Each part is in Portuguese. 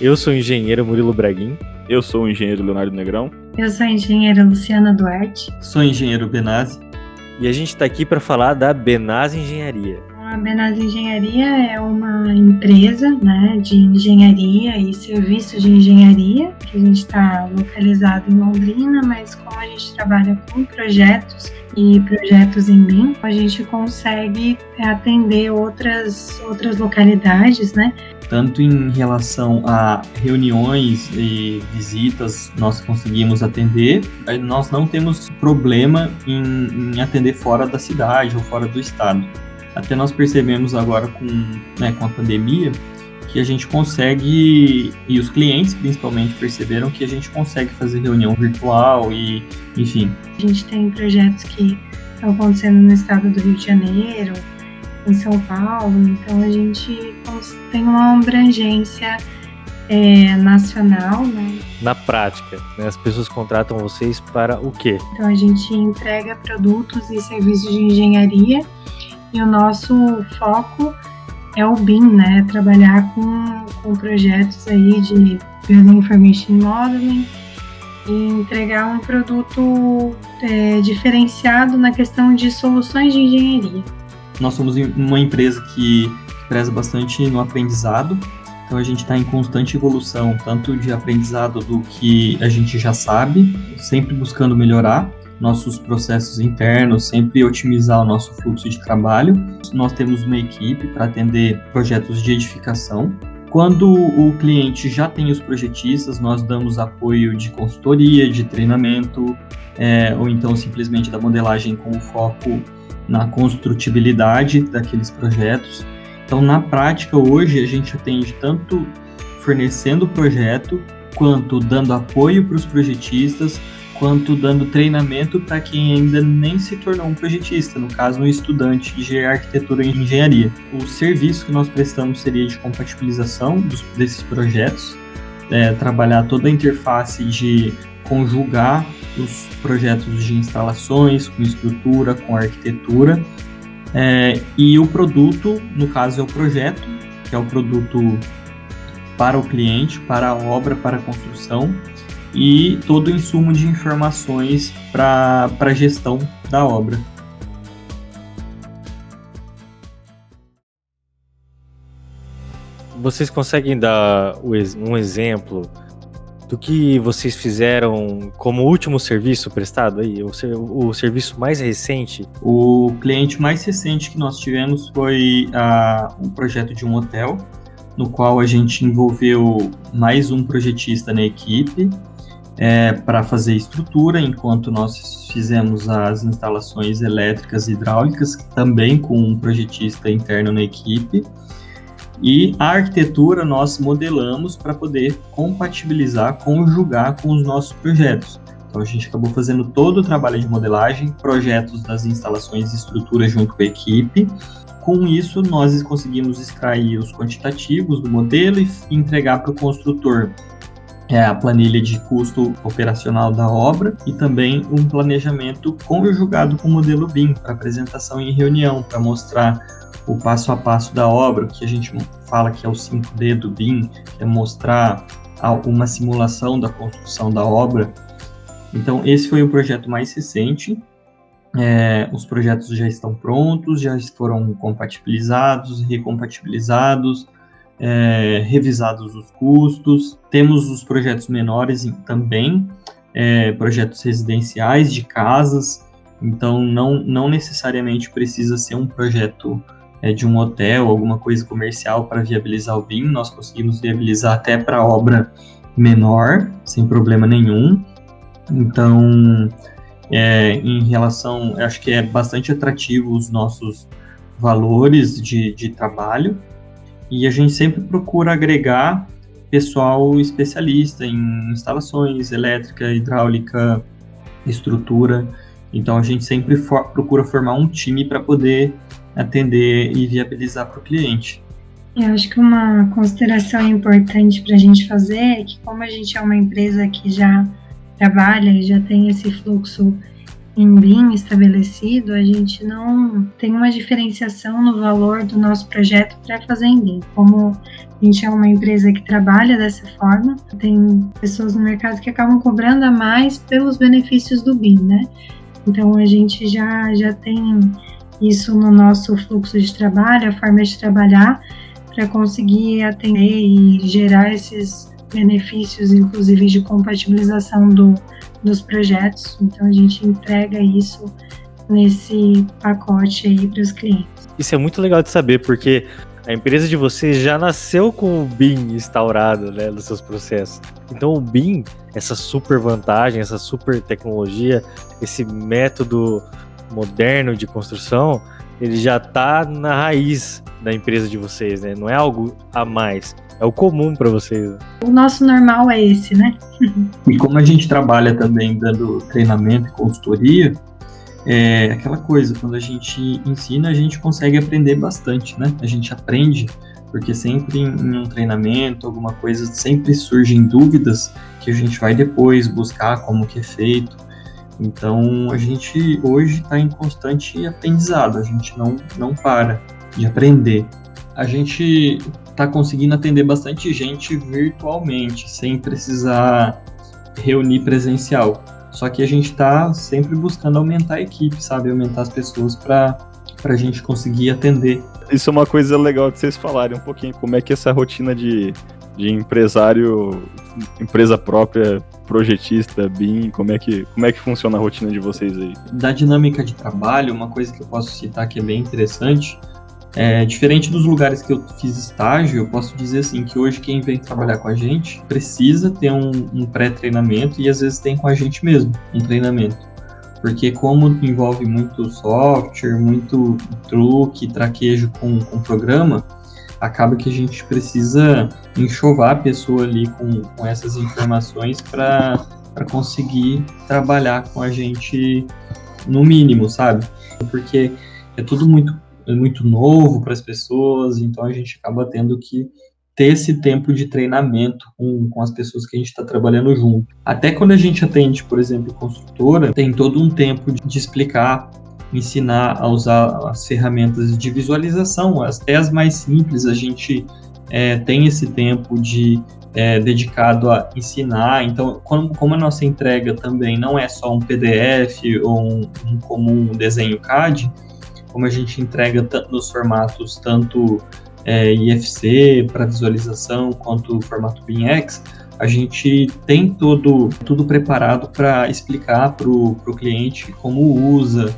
Eu sou o engenheiro Murilo Braguin. Eu sou o engenheiro Leonardo Negrão. Eu sou a engenheira Luciana Duarte. Sou o engenheiro Benazzi. E a gente está aqui para falar da Benazzi Engenharia. A Benazzi Engenharia é uma empresa né, de engenharia e serviços de engenharia, que a gente está localizado em Londrina, mas como a gente trabalha com projetos e projetos em BIM, a gente consegue atender outras, outras localidades, né? Tanto em relação a reuniões e visitas, nós conseguimos atender. Nós não temos problema em, em atender fora da cidade ou fora do estado. Até nós percebemos agora com, né, com a pandemia que a gente consegue, e os clientes principalmente perceberam que a gente consegue fazer reunião virtual e, enfim. A gente tem projetos que estão acontecendo no estado do Rio de Janeiro, em São Paulo, então a gente tem uma abrangência é, nacional, né? Na prática, né, as pessoas contratam vocês para o quê? Então a gente entrega produtos e serviços de engenharia e o nosso foco é o BIM, né? Trabalhar com, com projetos aí de Building Information Modeling e entregar um produto é, diferenciado na questão de soluções de engenharia. Nós somos uma empresa que preza bastante no aprendizado, então a gente está em constante evolução, tanto de aprendizado do que a gente já sabe, sempre buscando melhorar, nossos processos internos, sempre otimizar o nosso fluxo de trabalho. Nós temos uma equipe para atender projetos de edificação. Quando o cliente já tem os projetistas, nós damos apoio de consultoria, de treinamento, é, ou então simplesmente da modelagem com foco na construtibilidade daqueles projetos. Então, na prática, hoje a gente atende tanto fornecendo o projeto, quanto dando apoio para os projetistas, quanto dando treinamento para quem ainda nem se tornou um projetista, no caso, um estudante de arquitetura e engenharia. O serviço que nós prestamos seria de compatibilização dos, desses projetos, é, trabalhar toda a interface de conjugar os projetos de instalações com estrutura, com arquitetura, é, e o produto, no caso, é o projeto, que é o produto para o cliente, para a obra, para a construção, e todo o insumo de informações para a gestão da obra. Vocês conseguem dar um exemplo do que vocês fizeram como último serviço prestado aí, o, o serviço mais recente? O cliente mais recente que nós tivemos foi uh, um projeto de um hotel, no qual a gente envolveu mais um projetista na equipe é, para fazer estrutura, enquanto nós fizemos as instalações elétricas e hidráulicas, também com um projetista interno na equipe. E a arquitetura nós modelamos para poder compatibilizar, conjugar com os nossos projetos. Então a gente acabou fazendo todo o trabalho de modelagem, projetos das instalações e estruturas junto com a equipe. Com isso, nós conseguimos extrair os quantitativos do modelo e entregar para o construtor é a planilha de custo operacional da obra e também um planejamento conjugado com o modelo BIM para apresentação em reunião, para mostrar o passo a passo da obra, que a gente fala que é o 5D do BIM, que é mostrar uma simulação da construção da obra. Então, esse foi o projeto mais recente. É, os projetos já estão prontos, já foram compatibilizados, recompatibilizados, é, revisados os custos. Temos os projetos menores também, é, projetos residenciais de casas. Então, não, não necessariamente precisa ser um projeto é, de um hotel, alguma coisa comercial para viabilizar o BIM. Nós conseguimos viabilizar até para obra menor, sem problema nenhum. Então, é, em relação, acho que é bastante atrativo os nossos valores de, de trabalho e a gente sempre procura agregar pessoal especialista em instalações elétrica, hidráulica, estrutura. Então a gente sempre for, procura formar um time para poder atender e viabilizar para o cliente. Eu acho que uma consideração importante para a gente fazer é que como a gente é uma empresa que já trabalha e já tem esse fluxo em BIM estabelecido, a gente não tem uma diferenciação no valor do nosso projeto para fazer em BIM. Como a gente é uma empresa que trabalha dessa forma, tem pessoas no mercado que acabam cobrando a mais pelos benefícios do BIM, né? Então a gente já, já tem isso no nosso fluxo de trabalho, a forma de trabalhar, para conseguir atender e gerar esses benefícios, inclusive de compatibilização do, dos projetos. Então a gente entrega isso nesse pacote aí para os clientes. Isso é muito legal de saber, porque a empresa de vocês já nasceu com o BIM instaurado né, nos seus processos. Então o BIM, essa super vantagem, essa super tecnologia, esse método moderno de construção, ele já está na raiz da empresa de vocês, né? Não é algo a mais. É o comum para vocês. O nosso normal é esse, né? e como a gente trabalha também dando treinamento e consultoria, é aquela coisa, quando a gente ensina, a gente consegue aprender bastante, né? A gente aprende, porque sempre em, em um treinamento, alguma coisa, sempre surgem dúvidas que a gente vai depois buscar como que é feito. Então, a gente hoje está em constante aprendizado, a gente não, não para de aprender. A gente está conseguindo atender bastante gente virtualmente, sem precisar reunir presencial. Só que a gente está sempre buscando aumentar a equipe, sabe? Aumentar as pessoas para a gente conseguir atender. Isso é uma coisa legal de vocês falarem um pouquinho. Como é que essa rotina de, de empresário, empresa própria, projetista, BIM, como é, que, como é que funciona a rotina de vocês aí? Da dinâmica de trabalho, uma coisa que eu posso citar que é bem interessante é, diferente dos lugares que eu fiz estágio, eu posso dizer assim que hoje quem vem trabalhar com a gente precisa ter um, um pré-treinamento e às vezes tem com a gente mesmo um treinamento. Porque como envolve muito software, muito truque, traquejo com, com programa, acaba que a gente precisa enxovar a pessoa ali com, com essas informações para conseguir trabalhar com a gente no mínimo, sabe? Porque é tudo muito é muito novo para as pessoas, então a gente acaba tendo que ter esse tempo de treinamento com, com as pessoas que a gente está trabalhando junto. Até quando a gente atende, por exemplo, construtora, tem todo um tempo de, de explicar, ensinar a usar as ferramentas de visualização, até as mais simples, a gente é, tem esse tempo de é, dedicado a ensinar. Então, como, como, a nossa entrega também não é só um PDF ou um, um comum desenho CAD, como a gente entrega nos formatos tanto é, IFC para visualização quanto formato BIMX, a gente tem todo, tudo preparado para explicar para o cliente como usa,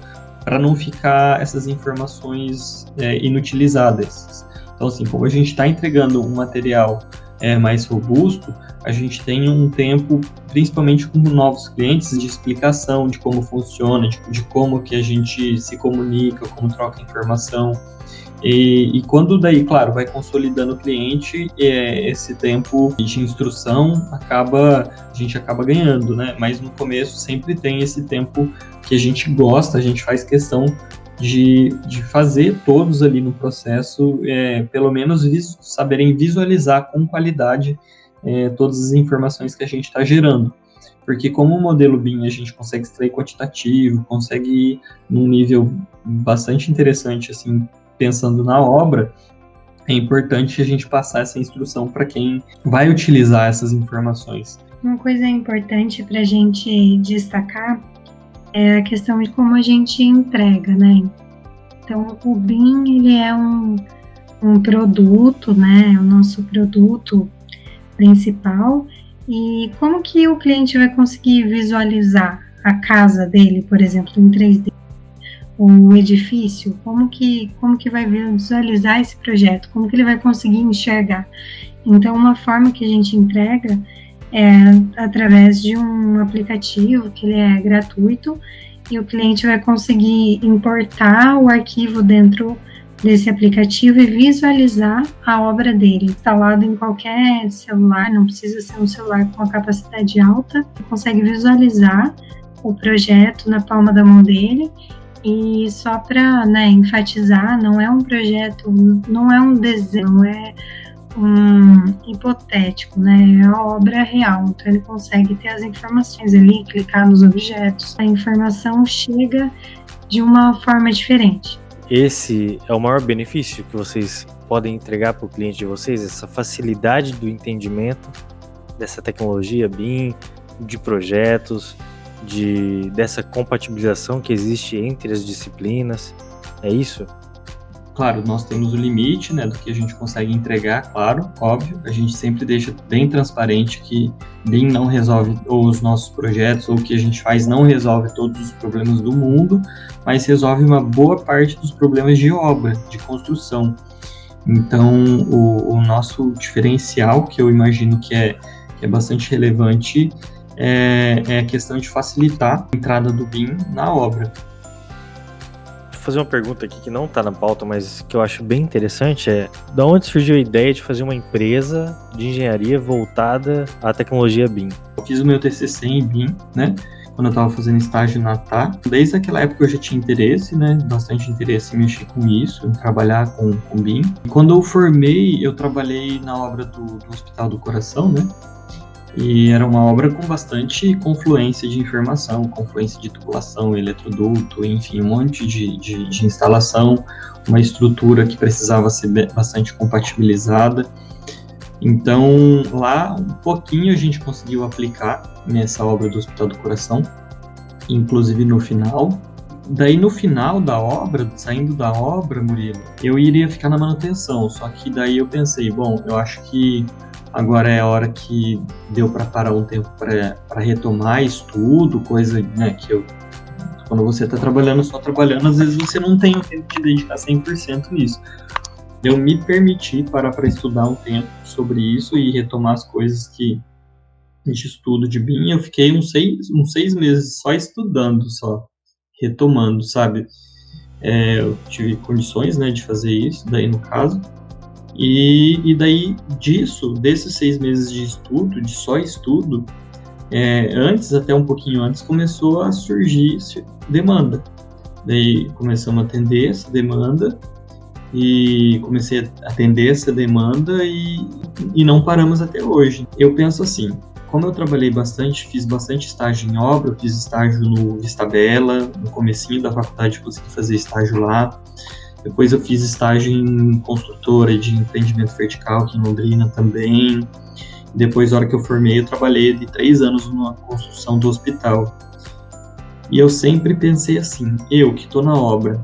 para não ficar essas informações é, inutilizadas. Então, assim, como a gente está entregando um material é, mais robusto, a gente tem um tempo, principalmente com novos clientes, de explicação de como funciona, de, de como que a gente se comunica, como troca informação. E, e, quando daí, claro, vai consolidando o cliente, é, esse tempo de instrução acaba, a gente acaba ganhando, né? Mas no começo sempre tem esse tempo que a gente gosta, a gente faz questão de, de fazer todos ali no processo, é, pelo menos vis, saberem visualizar com qualidade é, todas as informações que a gente está gerando. Porque como o modelo BIM a gente consegue extrair quantitativo, consegue ir num nível bastante interessante, assim, pensando na obra, é importante a gente passar essa instrução para quem vai utilizar essas informações. Uma coisa importante para a gente destacar é a questão de como a gente entrega, né? Então, o BIM ele é um, um produto, né? O nosso produto principal e como que o cliente vai conseguir visualizar a casa dele, por exemplo, em 3D, o edifício, como que como que vai visualizar esse projeto, como que ele vai conseguir enxergar. Então, uma forma que a gente entrega é através de um aplicativo que ele é gratuito e o cliente vai conseguir importar o arquivo dentro desse aplicativo e visualizar a obra dele, instalado em qualquer celular, não precisa ser um celular com uma capacidade alta, consegue visualizar o projeto na palma da mão dele. E só para né, enfatizar, não é um projeto, não é um desenho, é um hipotético, né? É a obra real. Então ele consegue ter as informações ali, clicar nos objetos. A informação chega de uma forma diferente. Esse é o maior benefício que vocês podem entregar para o cliente de vocês, essa facilidade do entendimento dessa tecnologia BIM, de projetos, de dessa compatibilização que existe entre as disciplinas. É isso? Claro, nós temos o limite, né, do que a gente consegue entregar, claro, óbvio. A gente sempre deixa bem transparente que BIM não resolve os nossos projetos ou o que a gente faz não resolve todos os problemas do mundo, mas resolve uma boa parte dos problemas de obra, de construção. Então, o, o nosso diferencial, que eu imagino que é, que é bastante relevante, é, é a questão de facilitar a entrada do BIM na obra fazer uma pergunta aqui que não está na pauta, mas que eu acho bem interessante é da onde surgiu a ideia de fazer uma empresa de engenharia voltada à tecnologia BIM? Eu fiz o meu TCC em BIM, né? Quando eu estava fazendo estágio na TAR. Desde aquela época eu já tinha interesse, né? Bastante interesse em mexer com isso, em trabalhar com, com BIM. quando eu formei, eu trabalhei na obra do, do Hospital do Coração, né? E era uma obra com bastante confluência de informação, confluência de tubulação, eletroduto, enfim, um monte de, de, de instalação, uma estrutura que precisava ser bastante compatibilizada. Então, lá, um pouquinho a gente conseguiu aplicar nessa obra do Hospital do Coração, inclusive no final. Daí, no final da obra, saindo da obra, Murilo, eu iria ficar na manutenção, só que daí eu pensei, bom, eu acho que Agora é a hora que deu para parar um tempo para retomar estudo, coisa né, que eu. Quando você está trabalhando só trabalhando, às vezes você não tem o tempo de dedicar 100% nisso. Eu me permiti parar para estudar um tempo sobre isso e retomar as coisas que de estudo de BIM. Eu fiquei uns seis, uns seis meses só estudando, só retomando, sabe? É, eu tive condições né, de fazer isso, daí no caso. E, e daí disso, desses seis meses de estudo, de só estudo, é, antes, até um pouquinho antes, começou a surgir demanda. Daí começamos a atender essa demanda e comecei a atender essa demanda e, e não paramos até hoje. Eu penso assim, como eu trabalhei bastante, fiz bastante estágio em obra, fiz estágio no Vistabela, no comecinho da faculdade consegui fazer estágio lá, depois eu fiz estágio em construtora de empreendimento vertical aqui em Londrina também. Depois, na hora que eu formei, eu trabalhei de três anos na construção do hospital. E eu sempre pensei assim, eu que estou na obra,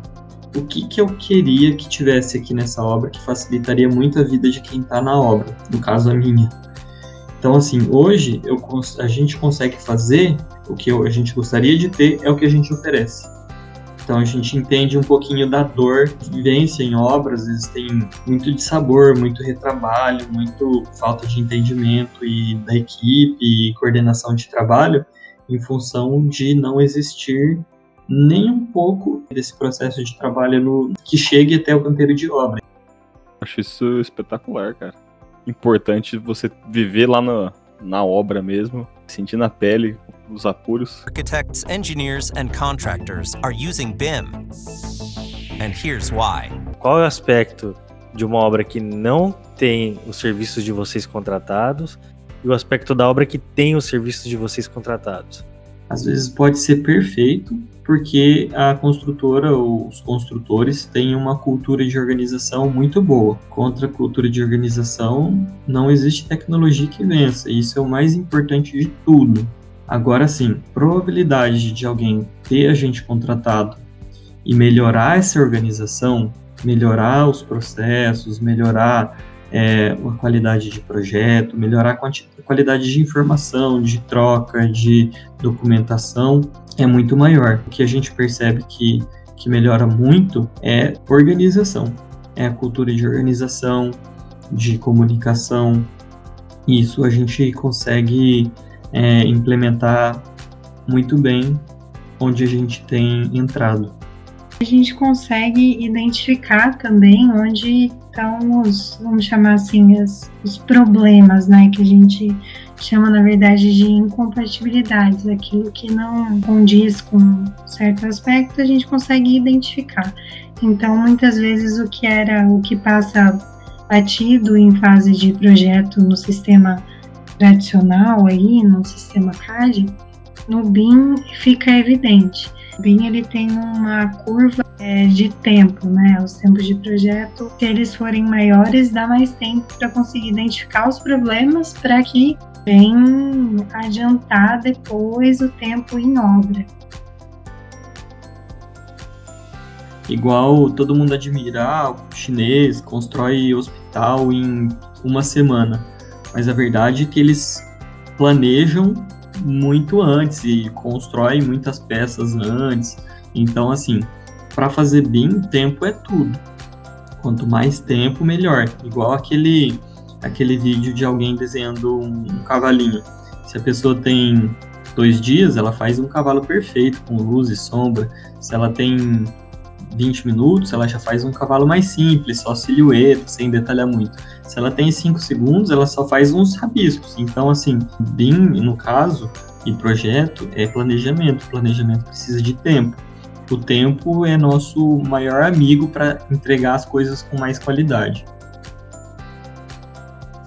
o que, que eu queria que tivesse aqui nessa obra que facilitaria muito a vida de quem está na obra, no caso a minha. Então, assim, hoje eu, a gente consegue fazer o que eu, a gente gostaria de ter, é o que a gente oferece. Então a gente entende um pouquinho da dor. Vivência em obras, às vezes tem muito de sabor, muito retrabalho, muito falta de entendimento e da equipe e coordenação de trabalho em função de não existir nem um pouco desse processo de trabalho no, que chegue até o canteiro de obra. Acho isso espetacular, cara. Importante você viver lá na obra mesmo, sentir na pele os apuros. Architects, engineers and contractors are using BIM. And here's why. Qual é o aspecto de uma obra que não tem os serviços de vocês contratados e o aspecto da obra que tem os serviços de vocês contratados? Às vezes pode ser perfeito, porque a construtora ou os construtores têm uma cultura de organização muito boa. Contra a cultura de organização, não existe tecnologia que vença. Isso é o mais importante de tudo. Agora sim, probabilidade de alguém ter a gente contratado e melhorar essa organização, melhorar os processos, melhorar é, a qualidade de projeto, melhorar a qualidade de informação, de troca, de documentação, é muito maior. O que a gente percebe que, que melhora muito é organização, é a cultura de organização, de comunicação. Isso a gente consegue é, implementar muito bem onde a gente tem entrado. A gente consegue identificar também onde estão os, vamos chamar assim, os, os problemas, né, que a gente chama na verdade de incompatibilidades, aquilo que não condiz com certo aspecto, a gente consegue identificar. Então, muitas vezes o que era, o que passa batido em fase de projeto no sistema tradicional aí, no sistema CAD, no BIM fica evidente. BIM ele tem uma curva é, de tempo, né? Os tempos de projeto, se eles forem maiores, dá mais tempo para conseguir identificar os problemas para que venham adiantar depois o tempo em obra. Igual todo mundo admira, ah, o chinês constrói hospital em uma semana. Mas a verdade é que eles planejam muito antes e constroem muitas peças antes. Então, assim, para fazer BIM, tempo é tudo. Quanto mais tempo, melhor. Igual aquele, aquele vídeo de alguém desenhando um, um cavalinho. Se a pessoa tem dois dias, ela faz um cavalo perfeito, com luz e sombra. Se ela tem 20 minutos, ela já faz um cavalo mais simples, só silhueta, sem detalhar muito. Se ela tem 5 segundos, ela só faz uns rabiscos. Então, assim, BIM, no caso, e projeto é planejamento. Planejamento precisa de tempo. O tempo é nosso maior amigo para entregar as coisas com mais qualidade.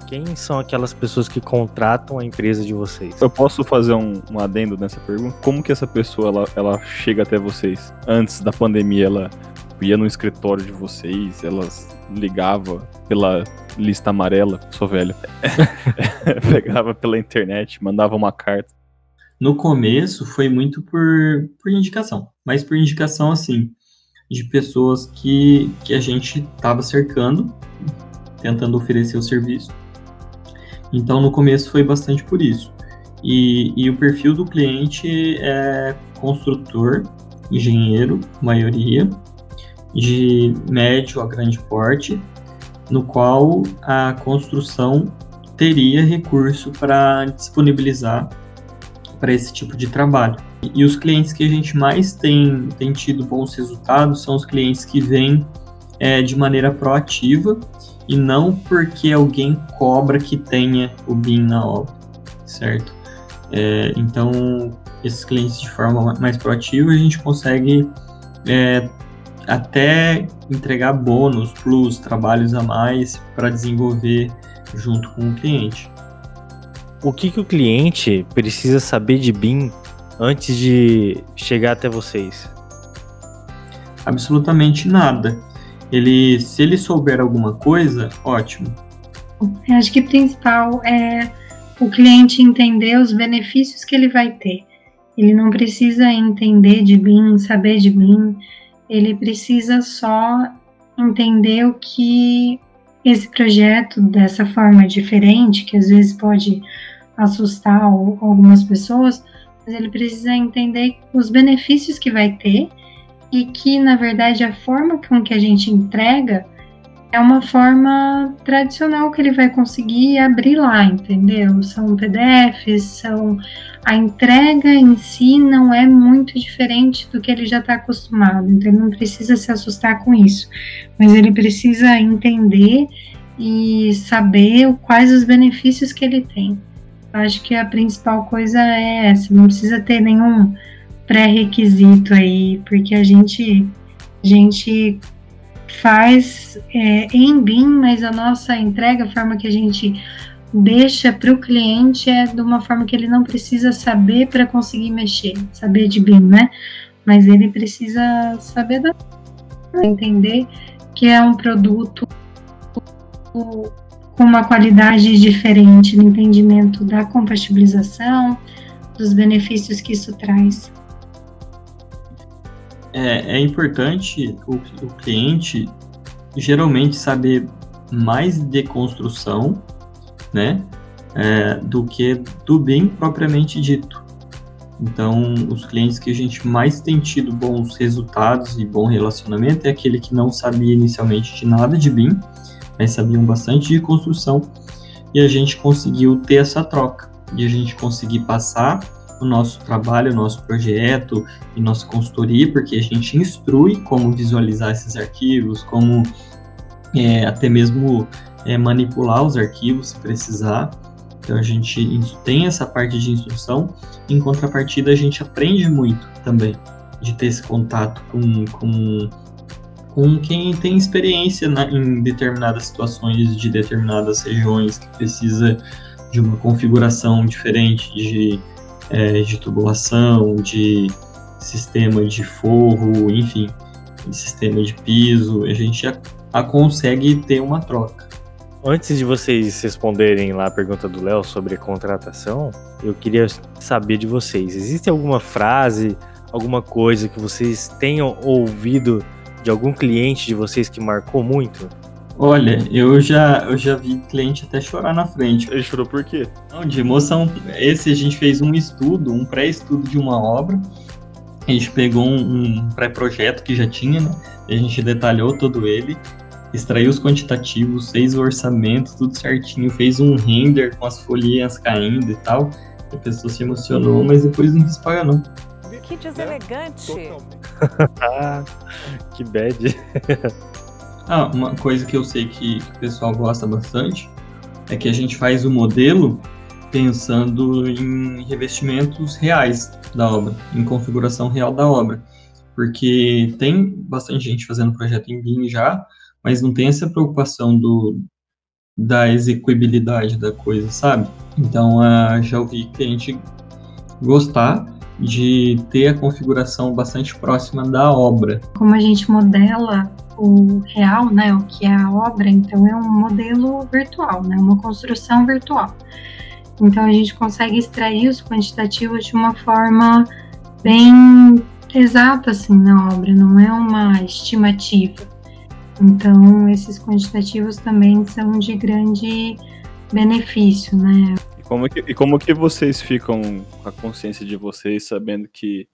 Quem são aquelas pessoas que contratam a empresa de vocês? Eu posso fazer um, um adendo nessa pergunta? Como que essa pessoa ela, ela chega até vocês? Antes da pandemia, ela ia no escritório de vocês, elas ligava pela lista amarela, sou velho. Pegava pela internet, mandava uma carta. No começo foi muito por, por indicação, mas por indicação assim, de pessoas que, que a gente estava cercando, tentando oferecer o serviço. Então, no começo foi bastante por isso. E, e o perfil do cliente é construtor, engenheiro, maioria, de médio a grande porte, no qual a construção teria recurso para disponibilizar para esse tipo de trabalho. E os clientes que a gente mais tem, tem tido bons resultados são os clientes que vêm é, de maneira proativa e não porque alguém cobra que tenha o BIM na obra, certo? É, então, esses clientes de forma mais proativa, a gente consegue é, até entregar bônus, plus, trabalhos a mais para desenvolver junto com o cliente. O que, que o cliente precisa saber de BIM antes de chegar até vocês? Absolutamente nada ele, se ele souber alguma coisa, ótimo. Eu acho que o principal é o cliente entender os benefícios que ele vai ter. Ele não precisa entender de BIM, saber de BIM, ele precisa só entender o que esse projeto, dessa forma diferente, que às vezes pode assustar algumas pessoas, mas ele precisa entender os benefícios que vai ter e que, na verdade, a forma com que a gente entrega é uma forma tradicional que ele vai conseguir abrir lá, entendeu? São PDFs, são a entrega em si não é muito diferente do que ele já está acostumado, então ele não precisa se assustar com isso, mas ele precisa entender e saber quais os benefícios que ele tem. Eu acho que a principal coisa é essa, não precisa ter nenhum pré-requisito aí, porque a gente, a gente faz é, em BIM, mas a nossa entrega, a forma que a gente deixa para o cliente é de uma forma que ele não precisa saber para conseguir mexer, saber de BIM, né? Mas ele precisa saber da entender que é um produto com uma qualidade diferente no entendimento da compatibilização, dos benefícios que isso traz é, é importante o, o cliente geralmente saber mais de construção, né, é, do que do bem propriamente dito. Então, os clientes que a gente mais tem tido bons resultados e bom relacionamento é aquele que não sabia inicialmente de nada de BIM, mas sabiam bastante de construção, e a gente conseguiu ter essa troca, e a gente conseguir passar o nosso trabalho, o nosso projeto e nossa consultoria, porque a gente instrui como visualizar esses arquivos, como é, até mesmo é, manipular os arquivos se precisar. Então a gente tem essa parte de instrução, em contrapartida a gente aprende muito também de ter esse contato com, com com quem tem experiência na, em determinadas situações de determinadas regiões que precisa de uma configuração diferente de, é, de tubulação, de sistema de forro, enfim, de sistema de piso. A gente a consegue ter uma troca. Antes de vocês responderem lá a pergunta do Léo sobre contratação, eu queria saber de vocês. Existe alguma frase, alguma coisa que vocês tenham ouvido de algum cliente de vocês que marcou muito? Olha, eu já, eu já vi cliente até chorar na frente. Ele chorou por quê? Não, de emoção. Esse a gente fez um estudo, um pré-estudo de uma obra. A gente pegou um, um pré-projeto que já tinha, né? A gente detalhou todo ele extraiu os quantitativos, fez o orçamento, tudo certinho, fez um render com as folhinhas caindo e tal. A pessoa se emocionou, mas depois não quis pagar, não. Que deselegante. ah, que bad. ah, uma coisa que eu sei que, que o pessoal gosta bastante é que a gente faz o modelo pensando em revestimentos reais da obra, em configuração real da obra. Porque tem bastante gente fazendo projeto em BIM já, mas não tem essa preocupação do, da execuibilidade da coisa, sabe? Então, uh, já ouvi cliente gostar de ter a configuração bastante próxima da obra. Como a gente modela o real, né, o que é a obra, então é um modelo virtual, né, uma construção virtual. Então a gente consegue extrair os quantitativos de uma forma bem exata assim na obra, não é uma estimativa. Então, esses quantitativos também são de grande benefício, né? E como que, e como que vocês ficam com a consciência de vocês sabendo que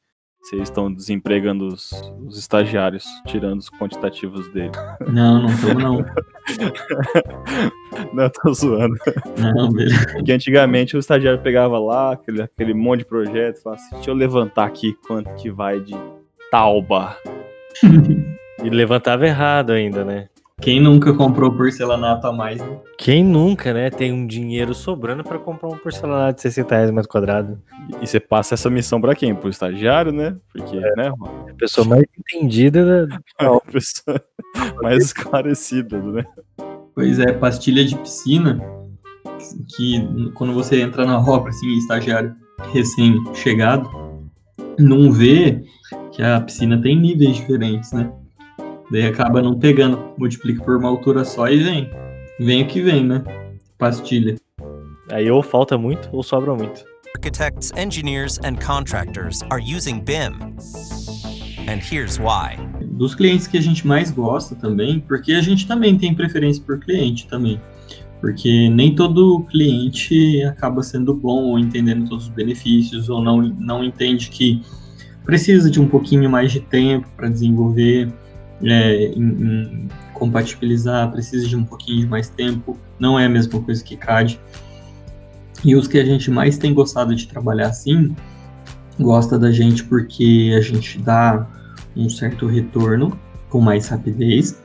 vocês estão desempregando os, os estagiários, tirando os quantitativos dele? Não, não tô não. não, tô zoando. Não, beleza. Porque antigamente o estagiário pegava lá aquele, aquele monte de projetos, falava assim, deixa eu levantar aqui quanto que vai de tauba. E levantava errado ainda, né? Quem nunca comprou porcelanato a mais, né? Quem nunca, né? Tem um dinheiro sobrando para comprar um porcelanato de 60 reais mais quadrado. E você passa essa missão para quem? Pro estagiário, né? Porque, é. né? A pessoa mais entendida da. a pessoa mais esclarecida, né? Pois é, pastilha de piscina, que quando você entra na obra, assim, estagiário recém-chegado, não vê que a piscina tem níveis diferentes, né? Daí acaba não pegando, multiplica por uma altura só e vem. Vem o que vem, né? Pastilha. Aí ou falta muito ou sobra muito. Architects, engineers and contractors are using BIM. And here's why. Dos clientes que a gente mais gosta também, porque a gente também tem preferência por cliente também. Porque nem todo cliente acaba sendo bom ou entendendo todos os benefícios ou não, não entende que precisa de um pouquinho mais de tempo para desenvolver é, em, em compatibilizar, precisa de um pouquinho de mais tempo, não é a mesma coisa que CAD. E os que a gente mais tem gostado de trabalhar assim, gosta da gente porque a gente dá um certo retorno com mais rapidez,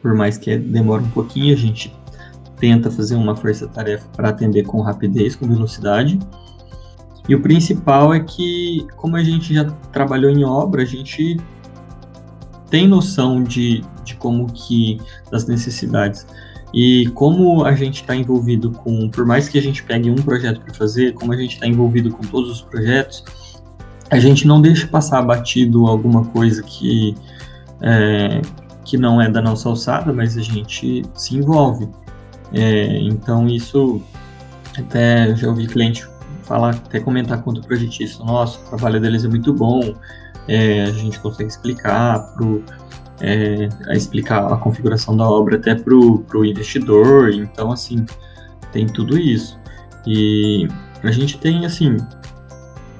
por mais que demore um pouquinho, a gente tenta fazer uma força-tarefa para atender com rapidez, com velocidade. E o principal é que, como a gente já trabalhou em obra, a gente tem noção de, de como que das necessidades. E como a gente está envolvido com, por mais que a gente pegue um projeto para fazer, como a gente está envolvido com todos os projetos, a gente não deixa passar batido alguma coisa que, é, que não é da nossa alçada, mas a gente se envolve. É, então isso até já ouvi cliente falar, até comentar quanto o projetista, nossa, o trabalho deles é muito bom, é, a gente consegue explicar pro, é, a explicar a configuração da obra até para o investidor, então assim tem tudo isso. E a gente tem assim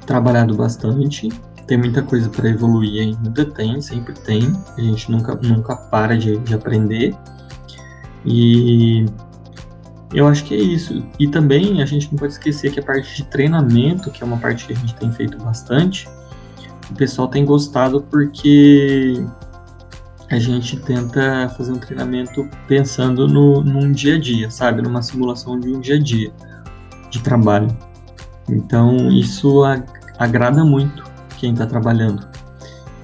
trabalhado bastante, tem muita coisa para evoluir ainda, tem, sempre tem, a gente nunca, nunca para de, de aprender. E eu acho que é isso. E também a gente não pode esquecer que a parte de treinamento, que é uma parte que a gente tem feito bastante, o pessoal tem gostado porque a gente tenta fazer um treinamento pensando no, num dia a dia, sabe? Numa simulação de um dia a dia de trabalho. Então, isso agrada muito quem está trabalhando.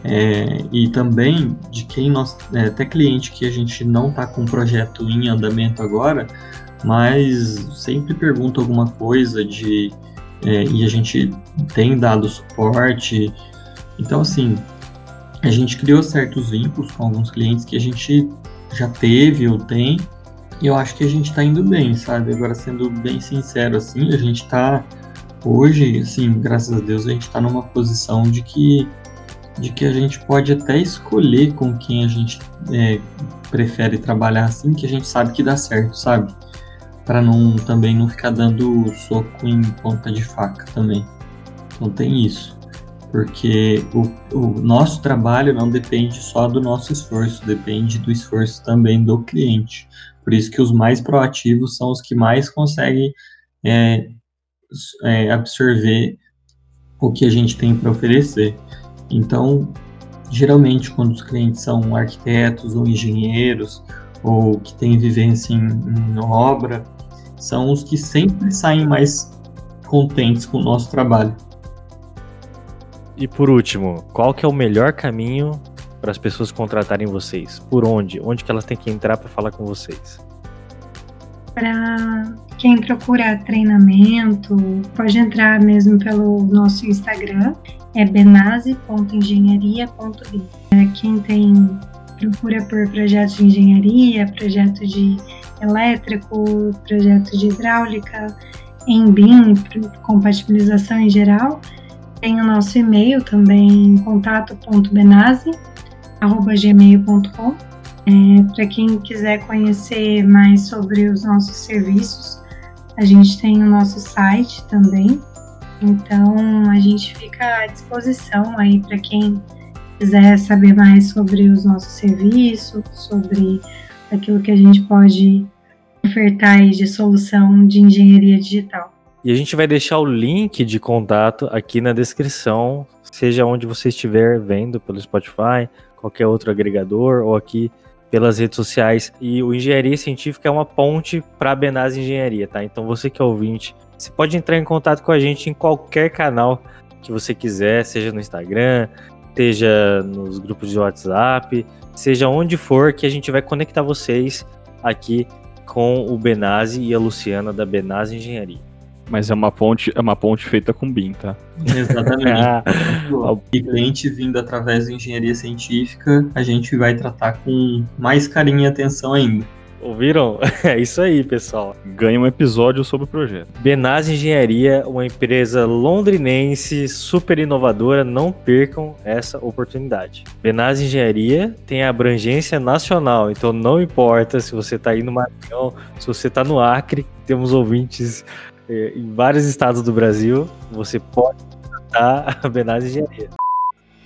É, e também de quem nós, é, até cliente que a gente não está com um projeto em andamento agora, mas sempre pergunta alguma coisa de é, e a gente tem dado suporte. Então, assim, a gente criou certos vínculos com alguns clientes que a gente já teve ou tem, e eu acho que a gente está indo bem, sabe? Agora, sendo bem sincero, assim, a gente está hoje, assim, graças a Deus, a gente está numa posição de que de que a gente pode até escolher com quem a gente é, prefere trabalhar assim, que a gente sabe que dá certo, sabe? Para não também não ficar dando soco em ponta de faca também. Então tem isso porque o, o, nosso trabalho não depende só do nosso esforço, depende do esforço também do cliente. Por isso que os mais proativos são os que mais conseguem é, é, absorver o que a gente tem para oferecer. Então, geralmente, quando os clientes são arquitetos ou engenheiros, ou que têm vivência em, em obra, são os que sempre saem mais contentes com o nosso trabalho. E por último, qual que é o melhor caminho para as pessoas contratarem vocês? Por onde? Onde que elas têm que entrar para falar com vocês? Para quem procura treinamento, pode entrar mesmo pelo nosso Instagram, é benase.engenharia.bi. Quem tem procura por projetos de engenharia, projeto de elétrico, projeto de hidráulica, em BIM, compatibilização em geral, tem o nosso e-mail também, contato.benase.gmail.com. É, Para quem quiser conhecer mais sobre os nossos serviços, a gente tem o nosso site também. Então a gente fica à disposição aí para quem quiser saber mais sobre os nossos serviços, sobre aquilo que a gente pode ofertar aí de solução de engenharia digital. E a gente vai deixar o link de contato aqui na descrição, seja onde você estiver vendo pelo Spotify, qualquer outro agregador ou aqui pelas redes sociais. E o Engenharia Científica é uma ponte para a Benaz Engenharia, tá? Então você que é ouvinte, você pode entrar em contato com a gente em qualquer canal que você quiser, seja no Instagram, seja nos grupos de WhatsApp, seja onde for que a gente vai conectar vocês aqui com o Benazzi e a Luciana da Benazzi Engenharia. Mas é uma ponte, é uma ponte feita com BIM, tá? Exatamente. Ah. e cliente vindo através da engenharia científica, a gente vai tratar com mais carinho e atenção ainda. Ouviram? É isso aí, pessoal. Ganha um episódio sobre o projeto. Benaz Engenharia, uma empresa londrinense super inovadora, não percam essa oportunidade. Benaz Engenharia tem abrangência nacional, então não importa se você está aí no Maranhão, se você está no Acre, temos ouvintes em vários estados do Brasil, você pode contratar a Benaz Engenharia.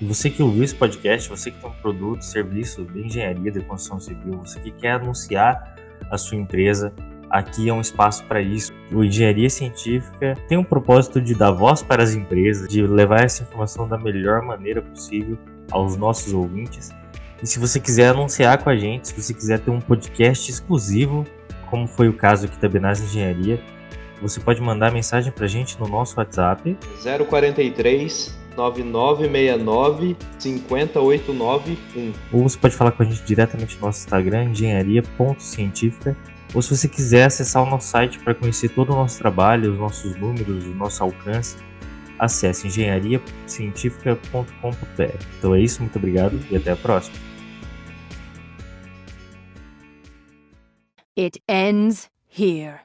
Você que ouviu esse podcast, você que tem um produto, serviço de engenharia, de construção civil, você que quer anunciar a sua empresa, aqui é um espaço para isso. O Engenharia Científica tem um propósito de dar voz para as empresas, de levar essa informação da melhor maneira possível aos nossos ouvintes. E se você quiser anunciar com a gente, se você quiser ter um podcast exclusivo, como foi o caso aqui da Benaz Engenharia, você pode mandar mensagem pra gente no nosso WhatsApp 043 9969 50891. Ou você pode falar com a gente diretamente no nosso Instagram, engenharia.científica. Ou se você quiser acessar o nosso site para conhecer todo o nosso trabalho, os nossos números, o nosso alcance, acesse engenhariacientifica.com.br. Então é isso, muito obrigado e até a próxima. It ends here.